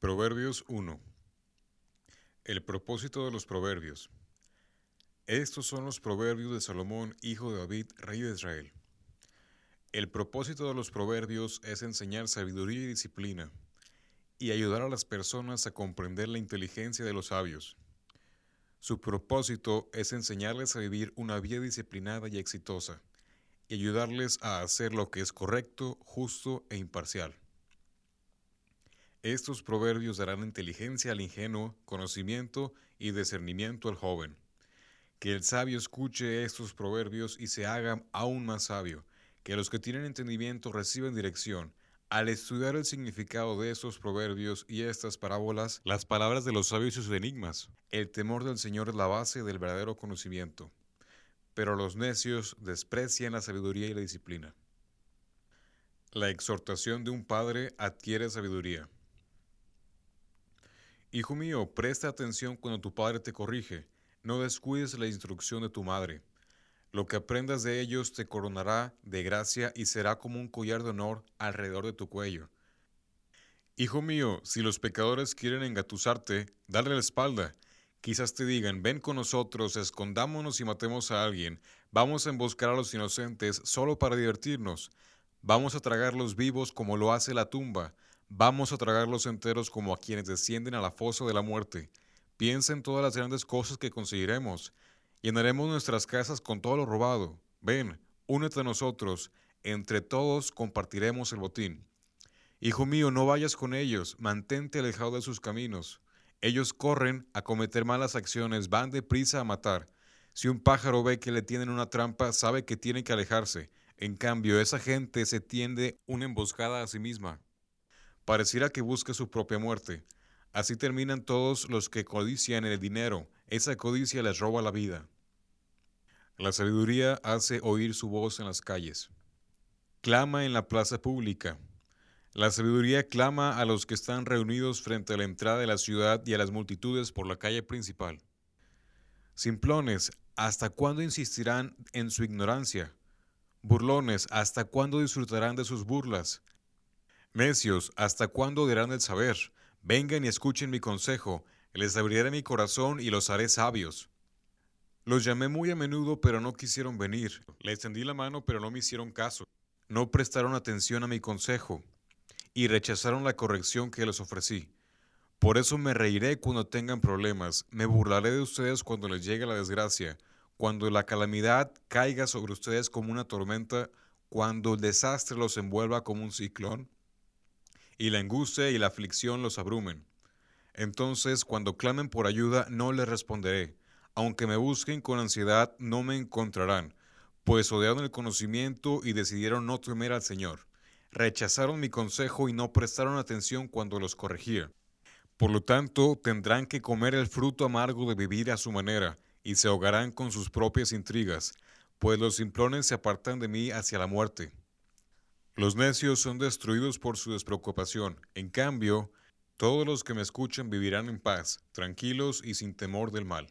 Proverbios 1. El propósito de los proverbios. Estos son los proverbios de Salomón, hijo de David, rey de Israel. El propósito de los proverbios es enseñar sabiduría y disciplina, y ayudar a las personas a comprender la inteligencia de los sabios. Su propósito es enseñarles a vivir una vida disciplinada y exitosa, y ayudarles a hacer lo que es correcto, justo e imparcial. Estos proverbios darán inteligencia al ingenuo, conocimiento y discernimiento al joven. Que el sabio escuche estos proverbios y se haga aún más sabio, que los que tienen entendimiento reciban dirección. Al estudiar el significado de estos proverbios y estas parábolas, las palabras de los sabios y sus enigmas, el temor del Señor es la base del verdadero conocimiento. Pero los necios desprecian la sabiduría y la disciplina. La exhortación de un padre adquiere sabiduría. Hijo mío, presta atención cuando tu padre te corrige, no descuides la instrucción de tu madre. Lo que aprendas de ellos te coronará de gracia y será como un collar de honor alrededor de tu cuello. Hijo mío, si los pecadores quieren engatusarte, dale la espalda. Quizás te digan, ven con nosotros, escondámonos y matemos a alguien. Vamos a emboscar a los inocentes solo para divertirnos. Vamos a tragarlos vivos como lo hace la tumba. Vamos a tragarlos enteros como a quienes descienden a la fosa de la muerte. Piensa en todas las grandes cosas que conseguiremos. Llenaremos nuestras casas con todo lo robado. Ven, únete a nosotros. Entre todos compartiremos el botín. Hijo mío, no vayas con ellos, mantente alejado de sus caminos. Ellos corren a cometer malas acciones, van deprisa a matar. Si un pájaro ve que le tienen una trampa, sabe que tiene que alejarse. En cambio, esa gente se tiende una emboscada a sí misma pareciera que busca su propia muerte. Así terminan todos los que codician el dinero. Esa codicia les roba la vida. La sabiduría hace oír su voz en las calles. Clama en la plaza pública. La sabiduría clama a los que están reunidos frente a la entrada de la ciudad y a las multitudes por la calle principal. Simplones, ¿hasta cuándo insistirán en su ignorancia? Burlones, ¿hasta cuándo disfrutarán de sus burlas? Necios, ¿hasta cuándo dirán el saber? Vengan y escuchen mi consejo, les abriré mi corazón y los haré sabios. Los llamé muy a menudo, pero no quisieron venir. Les tendí la mano, pero no me hicieron caso. No prestaron atención a mi consejo y rechazaron la corrección que les ofrecí. Por eso me reiré cuando tengan problemas, me burlaré de ustedes cuando les llegue la desgracia, cuando la calamidad caiga sobre ustedes como una tormenta, cuando el desastre los envuelva como un ciclón y la angustia y la aflicción los abrumen. Entonces, cuando clamen por ayuda, no les responderé. Aunque me busquen con ansiedad, no me encontrarán, pues odiaron el conocimiento y decidieron no temer al Señor. Rechazaron mi consejo y no prestaron atención cuando los corregía. Por lo tanto, tendrán que comer el fruto amargo de vivir a su manera, y se ahogarán con sus propias intrigas, pues los simplones se apartan de mí hacia la muerte. Los necios son destruidos por su despreocupación. En cambio, todos los que me escuchan vivirán en paz, tranquilos y sin temor del mal.